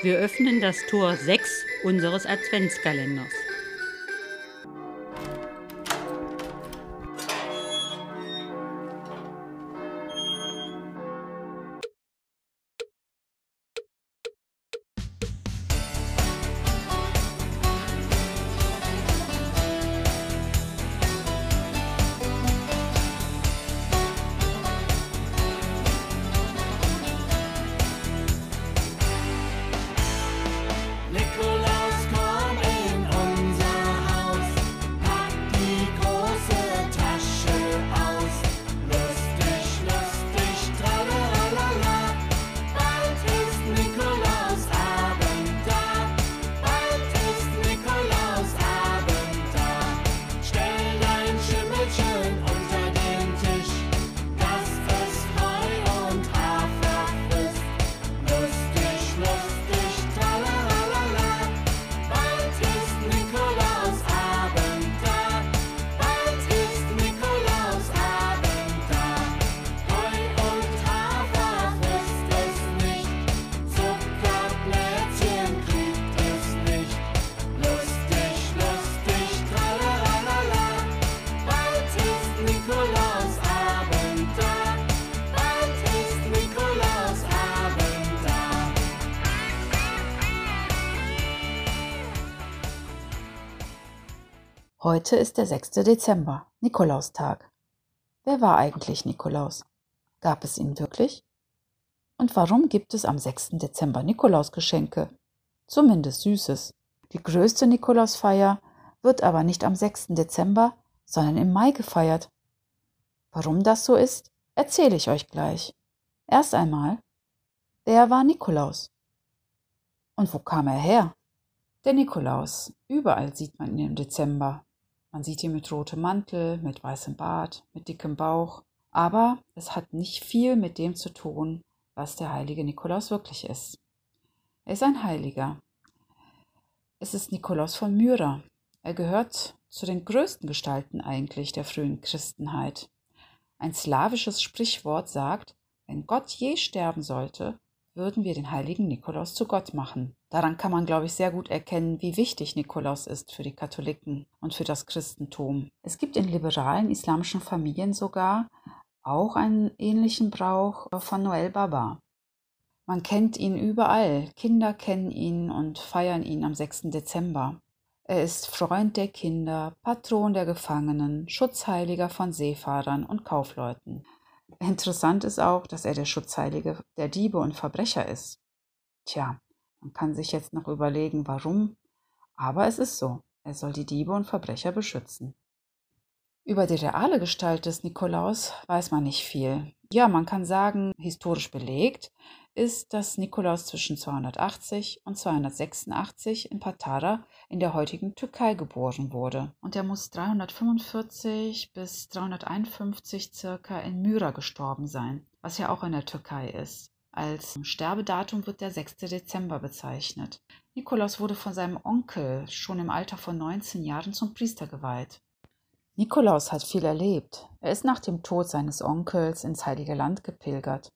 Wir öffnen das Tor 6 unseres Adventskalenders. Heute ist der 6. Dezember, Nikolaustag. Wer war eigentlich Nikolaus? Gab es ihn wirklich? Und warum gibt es am 6. Dezember Nikolausgeschenke? Zumindest Süßes. Die größte Nikolausfeier wird aber nicht am 6. Dezember, sondern im Mai gefeiert. Warum das so ist, erzähle ich euch gleich. Erst einmal, wer war Nikolaus? Und wo kam er her? Der Nikolaus, überall sieht man ihn im Dezember. Man sieht ihn mit rotem Mantel, mit weißem Bart, mit dickem Bauch. Aber es hat nicht viel mit dem zu tun, was der heilige Nikolaus wirklich ist. Er ist ein Heiliger. Es ist Nikolaus von Myra. Er gehört zu den größten Gestalten eigentlich der frühen Christenheit. Ein slawisches Sprichwort sagt, wenn Gott je sterben sollte, würden wir den heiligen Nikolaus zu Gott machen. Daran kann man, glaube ich, sehr gut erkennen, wie wichtig Nikolaus ist für die Katholiken und für das Christentum. Es gibt in liberalen islamischen Familien sogar auch einen ähnlichen Brauch von Noel Baba. Man kennt ihn überall. Kinder kennen ihn und feiern ihn am 6. Dezember. Er ist Freund der Kinder, Patron der Gefangenen, Schutzheiliger von Seefahrern und Kaufleuten. Interessant ist auch, dass er der Schutzheilige der Diebe und Verbrecher ist. Tja, man kann sich jetzt noch überlegen, warum, aber es ist so. Er soll die Diebe und Verbrecher beschützen. Über die reale Gestalt des Nikolaus weiß man nicht viel. Ja, man kann sagen, historisch belegt ist, dass Nikolaus zwischen 280 und 286 in Patara in der heutigen Türkei geboren wurde. Und er muss 345 bis 351 circa in Myra gestorben sein, was ja auch in der Türkei ist. Als Sterbedatum wird der 6. Dezember bezeichnet. Nikolaus wurde von seinem Onkel schon im Alter von 19 Jahren zum Priester geweiht. Nikolaus hat viel erlebt. Er ist nach dem Tod seines Onkels ins Heilige Land gepilgert.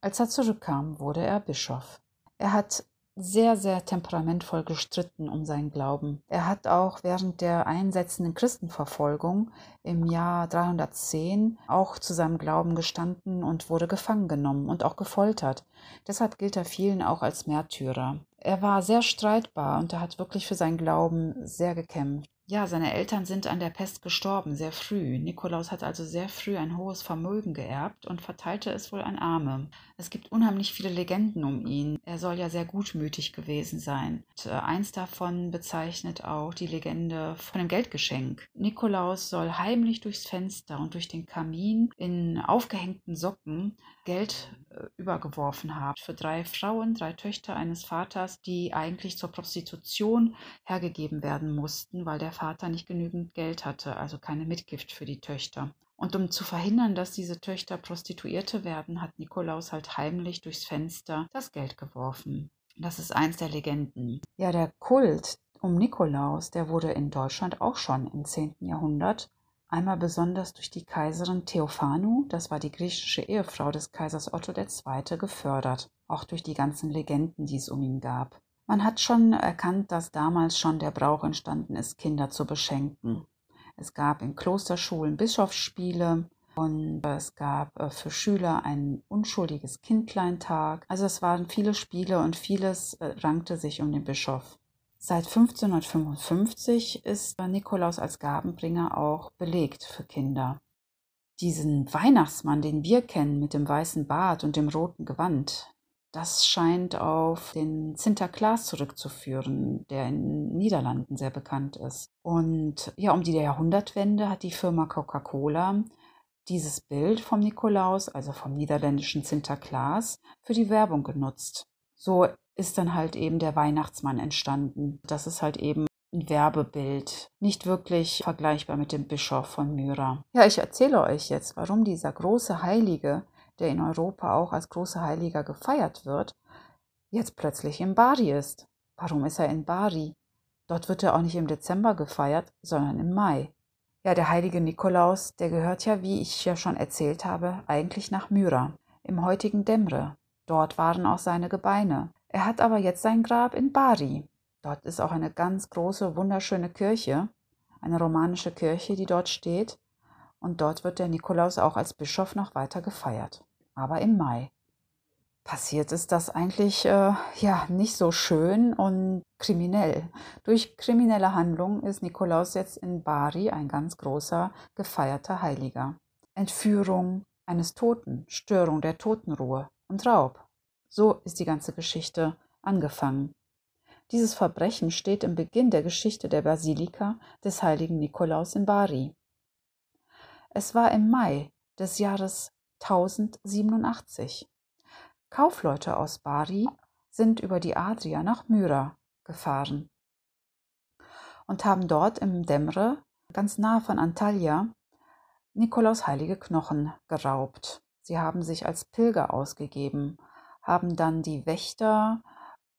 Als er zurückkam, wurde er Bischof. Er hat sehr, sehr temperamentvoll gestritten um seinen Glauben. Er hat auch während der einsetzenden Christenverfolgung im Jahr 310 auch zu seinem Glauben gestanden und wurde gefangen genommen und auch gefoltert. Deshalb gilt er vielen auch als Märtyrer. Er war sehr streitbar und er hat wirklich für seinen Glauben sehr gekämpft. Ja, seine Eltern sind an der Pest gestorben, sehr früh. Nikolaus hat also sehr früh ein hohes Vermögen geerbt und verteilte es wohl an Arme. Es gibt unheimlich viele Legenden um ihn. Er soll ja sehr gutmütig gewesen sein. Und, äh, eins davon bezeichnet auch die Legende von dem Geldgeschenk. Nikolaus soll heimlich durchs Fenster und durch den Kamin in aufgehängten Socken Geld äh, übergeworfen haben. Für drei Frauen, drei Töchter eines Vaters, die eigentlich zur Prostitution hergegeben werden mussten, weil der Vater nicht genügend Geld hatte, also keine Mitgift für die Töchter. Und um zu verhindern, dass diese Töchter Prostituierte werden, hat Nikolaus halt heimlich durchs Fenster das Geld geworfen. Das ist eins der Legenden. Ja, der Kult um Nikolaus, der wurde in Deutschland auch schon im 10. Jahrhundert Einmal besonders durch die Kaiserin Theophanu, das war die griechische Ehefrau des Kaisers Otto II., gefördert, auch durch die ganzen Legenden, die es um ihn gab. Man hat schon erkannt, dass damals schon der Brauch entstanden ist, Kinder zu beschenken. Es gab in Klosterschulen Bischofsspiele und es gab äh, für Schüler ein unschuldiges Kindleintag. Also es waren viele Spiele und vieles äh, rankte sich um den Bischof. Seit 1555 ist Nikolaus als Gabenbringer auch belegt für Kinder. Diesen Weihnachtsmann, den wir kennen mit dem weißen Bart und dem roten Gewand, das scheint auf den Sinterklaas zurückzuführen, der in den Niederlanden sehr bekannt ist. Und ja, um die Jahrhundertwende hat die Firma Coca-Cola dieses Bild vom Nikolaus, also vom niederländischen Sinterklaas, für die Werbung genutzt. So ist dann halt eben der Weihnachtsmann entstanden. Das ist halt eben ein Werbebild, nicht wirklich vergleichbar mit dem Bischof von Myra. Ja, ich erzähle euch jetzt, warum dieser große Heilige der in Europa auch als großer Heiliger gefeiert wird, jetzt plötzlich in Bari ist. Warum ist er in Bari? Dort wird er auch nicht im Dezember gefeiert, sondern im Mai. Ja, der heilige Nikolaus, der gehört ja, wie ich ja schon erzählt habe, eigentlich nach Myra, im heutigen Demre. Dort waren auch seine Gebeine. Er hat aber jetzt sein Grab in Bari. Dort ist auch eine ganz große, wunderschöne Kirche, eine romanische Kirche, die dort steht und dort wird der Nikolaus auch als Bischof noch weiter gefeiert, aber im Mai. Passiert ist das eigentlich äh, ja nicht so schön und kriminell. Durch kriminelle Handlungen ist Nikolaus jetzt in Bari ein ganz großer gefeierter Heiliger. Entführung eines Toten, Störung der Totenruhe und Raub. So ist die ganze Geschichte angefangen. Dieses Verbrechen steht im Beginn der Geschichte der Basilika des heiligen Nikolaus in Bari. Es war im Mai des Jahres 1087. Kaufleute aus Bari sind über die Adria nach Myra gefahren und haben dort im Demre, ganz nah von Antalya, Nikolaus heilige Knochen geraubt. Sie haben sich als Pilger ausgegeben, haben dann die Wächter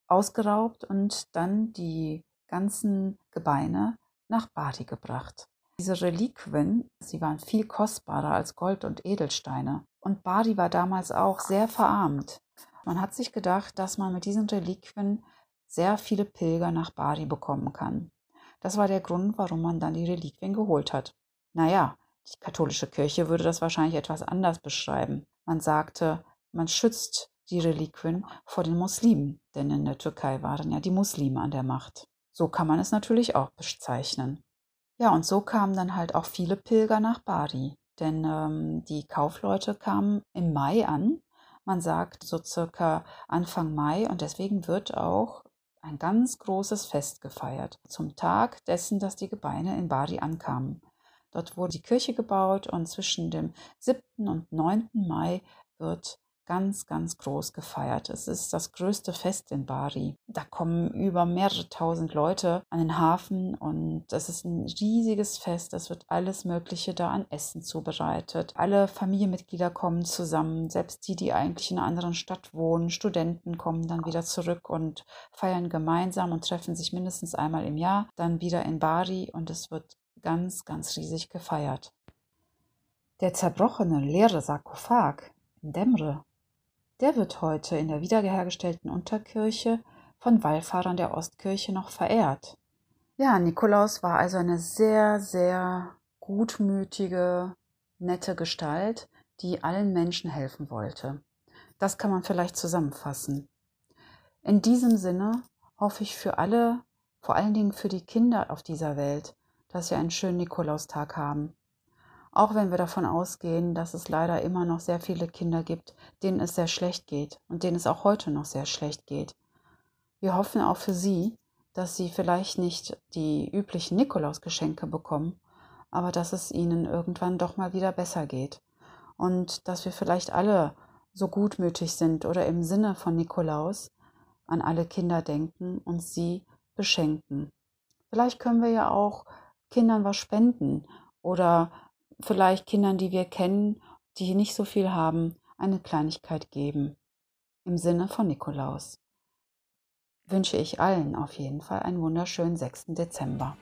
ausgeraubt und dann die ganzen Gebeine nach Bari gebracht. Diese Reliquien, sie waren viel kostbarer als Gold und Edelsteine. Und Bari war damals auch sehr verarmt. Man hat sich gedacht, dass man mit diesen Reliquien sehr viele Pilger nach Bari bekommen kann. Das war der Grund, warum man dann die Reliquien geholt hat. Naja, die katholische Kirche würde das wahrscheinlich etwas anders beschreiben. Man sagte, man schützt die Reliquien vor den Muslimen, denn in der Türkei waren ja die Muslime an der Macht. So kann man es natürlich auch bezeichnen. Ja, und so kamen dann halt auch viele Pilger nach Bari, denn ähm, die Kaufleute kamen im Mai an. Man sagt so circa Anfang Mai und deswegen wird auch ein ganz großes Fest gefeiert zum Tag dessen, dass die Gebeine in Bari ankamen. Dort wurde die Kirche gebaut und zwischen dem 7. und 9. Mai wird ganz, ganz groß gefeiert. Es ist das größte Fest in Bari. Da kommen über mehrere tausend Leute an den Hafen und es ist ein riesiges Fest. Es wird alles Mögliche da an Essen zubereitet. Alle Familienmitglieder kommen zusammen, selbst die, die eigentlich in einer anderen Stadt wohnen. Studenten kommen dann wieder zurück und feiern gemeinsam und treffen sich mindestens einmal im Jahr, dann wieder in Bari und es wird ganz, ganz riesig gefeiert. Der zerbrochene leere Sarkophag in Demre der wird heute in der wiederhergestellten Unterkirche von Wallfahrern der Ostkirche noch verehrt. Ja, Nikolaus war also eine sehr, sehr gutmütige, nette Gestalt, die allen Menschen helfen wollte. Das kann man vielleicht zusammenfassen. In diesem Sinne hoffe ich für alle, vor allen Dingen für die Kinder auf dieser Welt, dass sie einen schönen Nikolaustag haben auch wenn wir davon ausgehen, dass es leider immer noch sehr viele Kinder gibt, denen es sehr schlecht geht und denen es auch heute noch sehr schlecht geht. Wir hoffen auch für sie, dass sie vielleicht nicht die üblichen Nikolausgeschenke bekommen, aber dass es ihnen irgendwann doch mal wieder besser geht und dass wir vielleicht alle so gutmütig sind oder im Sinne von Nikolaus an alle Kinder denken und sie beschenken. Vielleicht können wir ja auch Kindern was spenden oder vielleicht Kindern, die wir kennen, die nicht so viel haben, eine Kleinigkeit geben. Im Sinne von Nikolaus wünsche ich allen auf jeden Fall einen wunderschönen 6. Dezember.